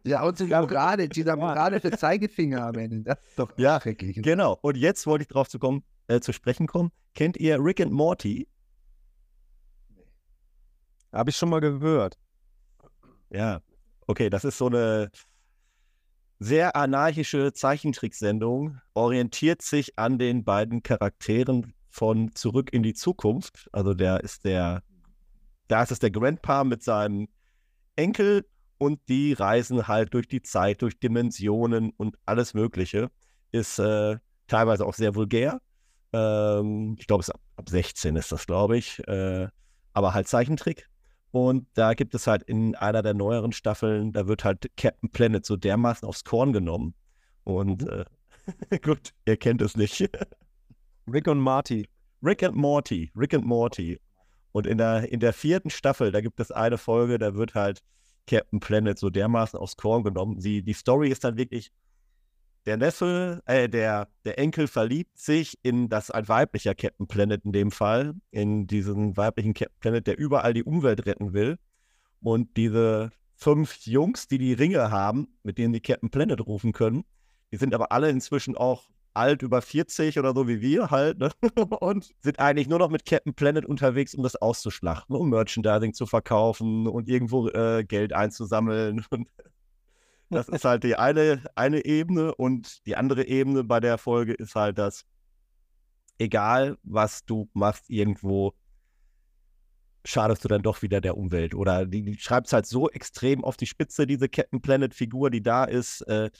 Ja, und sogar gerade, dieser moralische Zeigefinger am Ende. Das ist doch ja, schrecklich. Genau. Und jetzt wollte ich darauf zu, kommen, äh, zu sprechen kommen. Kennt ihr Rick and Morty? Habe ich schon mal gehört. Ja. Okay, das ist so eine sehr anarchische Zeichentricksendung, orientiert sich an den beiden Charakteren von Zurück in die Zukunft. Also der ist der, da ist es der Grandpa mit seinem Enkel und die reisen halt durch die Zeit, durch Dimensionen und alles Mögliche. Ist äh, teilweise auch sehr vulgär. Ähm, ich glaube, ab, ab 16 ist das, glaube ich. Äh, aber halt Zeichentrick. Und da gibt es halt in einer der neueren Staffeln, da wird halt Captain Planet so dermaßen aufs Korn genommen. Und mhm. äh, gut, ihr kennt es nicht. Rick und Marty. Rick and Morty. Rick and Morty. Und in der, in der vierten Staffel, da gibt es eine Folge, da wird halt Captain Planet so dermaßen aufs Korn genommen. Sie, die Story ist dann wirklich, der Neffe, äh, der, der Enkel verliebt sich in das ein weiblicher Captain Planet in dem Fall, in diesen weiblichen Captain Planet, der überall die Umwelt retten will. Und diese fünf Jungs, die die Ringe haben, mit denen die Captain Planet rufen können, die sind aber alle inzwischen auch alt, über 40 oder so wie wir halt, ne? und sind eigentlich nur noch mit Captain Planet unterwegs, um das auszuschlachten, um Merchandising zu verkaufen und irgendwo äh, Geld einzusammeln. Und das ist halt die eine, eine Ebene und die andere Ebene bei der Folge ist halt das, egal was du machst, irgendwo schadest du dann doch wieder der Umwelt. Oder die, die schreibt es halt so extrem auf die Spitze, diese Captain Planet-Figur, die da ist. Äh,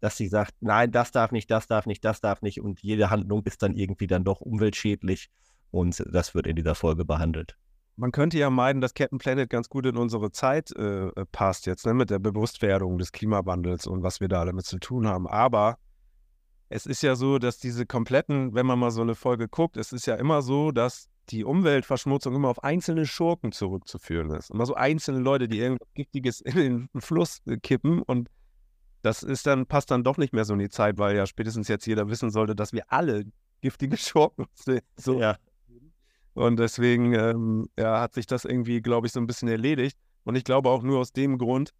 dass sie sagt, nein, das darf nicht, das darf nicht, das darf nicht und jede Handlung ist dann irgendwie dann doch umweltschädlich und das wird in dieser Folge behandelt. Man könnte ja meinen, dass Captain Planet ganz gut in unsere Zeit äh, passt jetzt, ne, mit der Bewusstwerdung des Klimawandels und was wir da damit zu tun haben. Aber es ist ja so, dass diese kompletten, wenn man mal so eine Folge guckt, es ist ja immer so, dass die Umweltverschmutzung immer auf einzelne Schurken zurückzuführen ist. Immer so einzelne Leute, die irgendwas Giftiges in den Fluss kippen und das ist dann, passt dann doch nicht mehr so in die Zeit, weil ja spätestens jetzt jeder wissen sollte, dass wir alle giftige Schurken sind. So. Ja. Und deswegen ähm, ja, hat sich das irgendwie, glaube ich, so ein bisschen erledigt. Und ich glaube auch nur aus dem Grund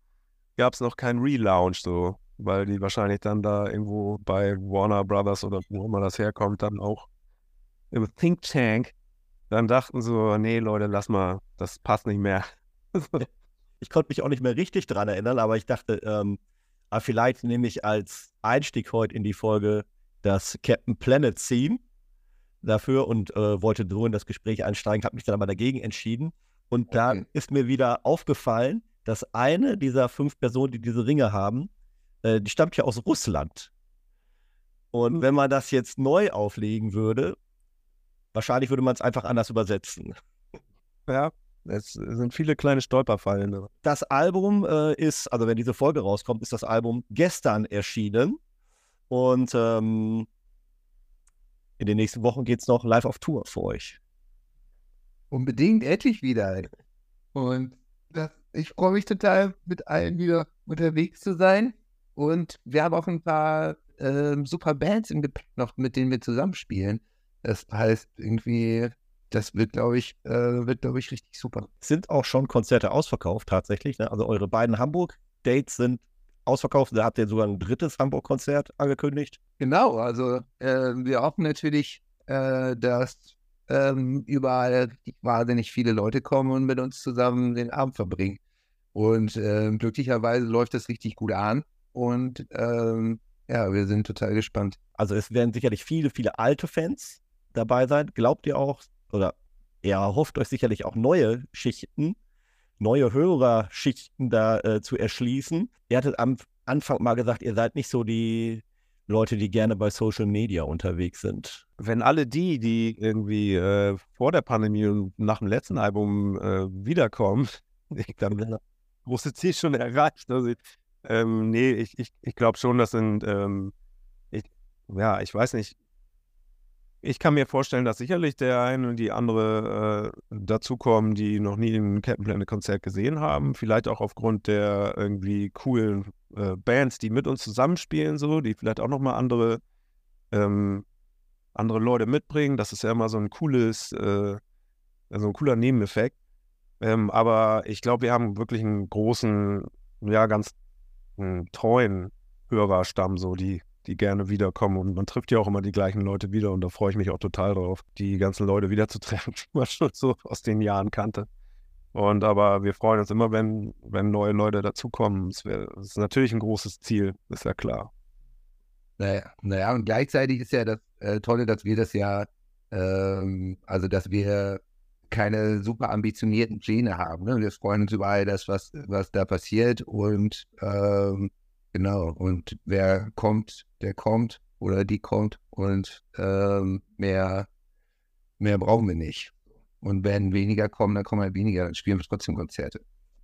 gab es noch keinen Relaunch so, weil die wahrscheinlich dann da irgendwo bei Warner Brothers oder wo immer das herkommt, dann auch im Think Tank dann dachten so, nee Leute, lass mal, das passt nicht mehr. Ich konnte mich auch nicht mehr richtig dran erinnern, aber ich dachte, ähm, ah, vielleicht nehme ich als Einstieg heute in die Folge das Captain Planet Theme dafür und äh, wollte so in das Gespräch einsteigen, habe mich dann aber dagegen entschieden. Und da Okay. ist mir wieder aufgefallen, dass eine dieser fünf Personen, die diese Ringe haben, äh, die stammt ja aus Russland. Und Hm. wenn man das jetzt neu auflegen würde, wahrscheinlich würde man es einfach anders übersetzen. Ja, es sind viele kleine Stolperfallen. ne? Das Album äh, ist, also wenn diese Folge rauskommt, ist das Album gestern erschienen. Und ähm, in den nächsten Wochen geht es noch live auf Tour für euch. Unbedingt, endlich wieder. Und das, ich freue mich total, mit allen wieder unterwegs zu sein. Und wir haben auch ein paar ähm, super Bands im Gepäck noch, mit denen wir zusammenspielen. Das heißt, irgendwie, das wird, glaube ich, äh, wird, glaube ich, richtig super. Sind auch schon Konzerte ausverkauft tatsächlich. Ne? Also eure beiden Hamburg-Dates sind ausverkauft. Da habt ihr sogar ein drittes Hamburg-Konzert angekündigt. Genau, also äh, wir hoffen natürlich, äh, dass ähm, überall wahnsinnig viele Leute kommen und mit uns zusammen den Abend verbringen. Und ähm, glücklicherweise läuft das richtig gut an. Und ähm, ja, wir sind total gespannt. Also es werden sicherlich viele, viele alte Fans dabei sein. Glaubt ihr auch, oder ihr erhofft euch sicherlich auch neue Schichten, neue Hörerschichten da äh, zu erschließen. Ihr hattet am Anfang mal gesagt, ihr seid nicht so die Leute, die gerne bei Social Media unterwegs sind. Wenn alle die, die irgendwie äh, vor der Pandemie und nach dem letzten Album äh, wiederkommen, ich glaube, das große Ziel schon erreicht. Also, ähm, nee, ich, ich, ich glaube schon, das sind, ähm, ich, ja, ich weiß nicht. Ich kann mir vorstellen, dass sicherlich der eine und die andere äh, dazukommen, die noch nie ein Captain Planet Konzert gesehen haben. Vielleicht auch aufgrund der irgendwie coolen äh, Bands, die mit uns zusammenspielen, so, die vielleicht auch nochmal andere, ähm, andere Leute mitbringen. Das ist ja immer so ein cooles, äh, so ein cooler Nebeneffekt. Ähm, aber ich glaube, wir haben wirklich einen großen, ja, ganz einen treuen Hörerstamm, so die, die gerne wiederkommen. Und man trifft ja auch immer die gleichen Leute wieder und da freue ich mich auch total drauf, die ganzen Leute wiederzutreffen, die man schon so aus den Jahren kannte. Und aber wir freuen uns immer, wenn, wenn neue Leute dazukommen. Es wär- es ist natürlich ein großes Ziel, ist ja klar. Naja, naja, und gleichzeitig ist ja das äh, Tolle, dass wir das ja, ähm, also dass wir keine super ambitionierten Pläne haben. Ne? Wir freuen uns über all das, was, was da passiert und ähm, genau, und wer kommt, der kommt oder die kommt und ähm, mehr, mehr brauchen wir nicht. Und wenn weniger kommen, dann kommen halt weniger, dann spielen wir trotzdem Konzerte.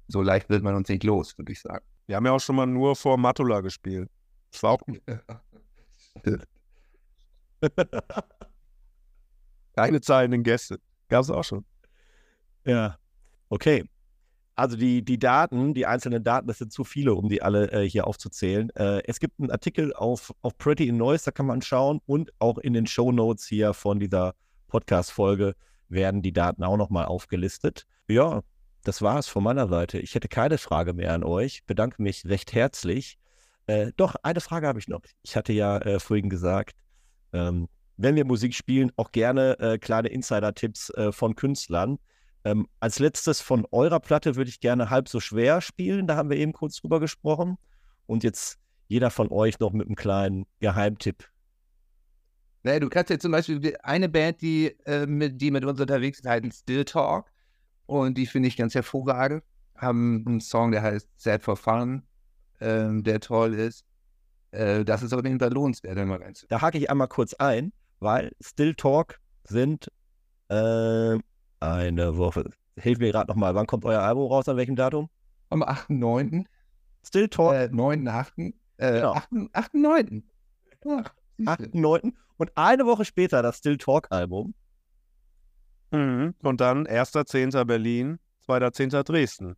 So leicht wird man uns nicht los, würde ich sagen. Wir haben ja auch schon mal nur vor Matula gespielt. Das war auch keine zahlenden Gäste. Gab es auch schon. Ja. Okay. Also die, die Daten, die einzelnen Daten, das sind zu viele, um die alle äh, hier aufzuzählen. Äh, es gibt einen Artikel auf, auf Pretty in Noise, da kann man schauen und auch in den Show Notes hier von dieser Podcast-Folge werden die Daten auch nochmal aufgelistet. Ja, das war es von meiner Seite. Ich hätte keine Frage mehr an euch. Bedanke mich recht herzlich. Äh, doch, eine Frage habe ich noch. Ich hatte ja äh, vorhin gesagt, ähm, wenn wir Musik spielen, auch gerne äh, kleine Insider-Tipps äh, von Künstlern. Ähm, als letztes von eurer Platte würde ich gerne halb so schwer spielen. Da haben wir eben kurz drüber gesprochen. Und jetzt jeder von euch noch mit einem kleinen Geheimtipp. Naja, du kannst ja zum Beispiel eine Band, die, äh, mit, die mit uns unterwegs ist, heißt Still Talk. Und die finde ich ganz hervorragend. Haben einen Song, der heißt Sad for Fun, ähm, der toll ist. Äh, das ist auf jeden Fall lohnenswert, wenn man reinzuhören. Da hake ich einmal kurz ein, weil Still Talk sind äh, eine Woche. Hilf mir gerade nochmal, wann kommt euer Album raus, an welchem Datum? Am 8.9., Still Talk, äh, 9.8., äh, Genau. 8.9. Ach, siehste. 8.9. Und eine Woche später das Still Talk Album. Mhm. Und dann 1.10. Berlin, 2.10. Dresden.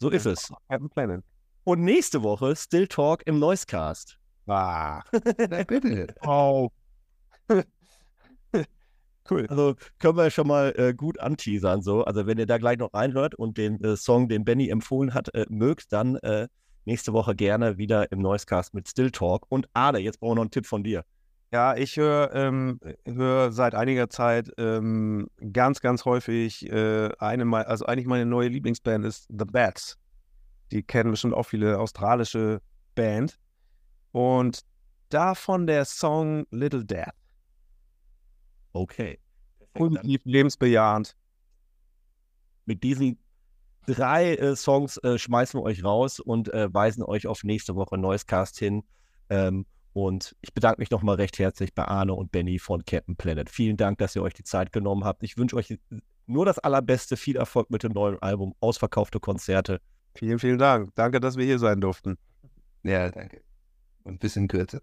So ist es. Und nächste Woche Still Talk im Noisecast. Ah. Bitte. Oh. Cool. Also können wir schon mal äh, gut anteasern. So. Also wenn ihr da gleich noch reinhört und den äh, Song, den Benny empfohlen hat, äh, mögt, dann äh, nächste Woche gerne wieder im Noisecast mit Still Talk. Und Ade, jetzt brauchen wir noch einen Tipp von dir. Ja, ich höre ähm, hör seit einiger Zeit ähm, ganz, ganz häufig äh, eine, mei- also eigentlich meine neue Lieblingsband ist The Bats. Die kennen bestimmt auch viele australische Band. Und davon der Song Little Death. Okay. Positiv, lebensbejahend. mit diesen drei äh, Songs äh, schmeißen wir euch raus und äh, weisen euch auf nächste Woche Noisecast hin. Ähm, und ich bedanke mich nochmal recht herzlich bei Arne und Benny von Captain Planet. Vielen Dank, dass ihr euch die Zeit genommen habt. Ich wünsche euch nur das Allerbeste, viel Erfolg mit dem neuen Album, ausverkaufte Konzerte. Vielen, vielen Dank. Danke, dass wir hier sein durften. Ja, danke. Und bis in Kürze.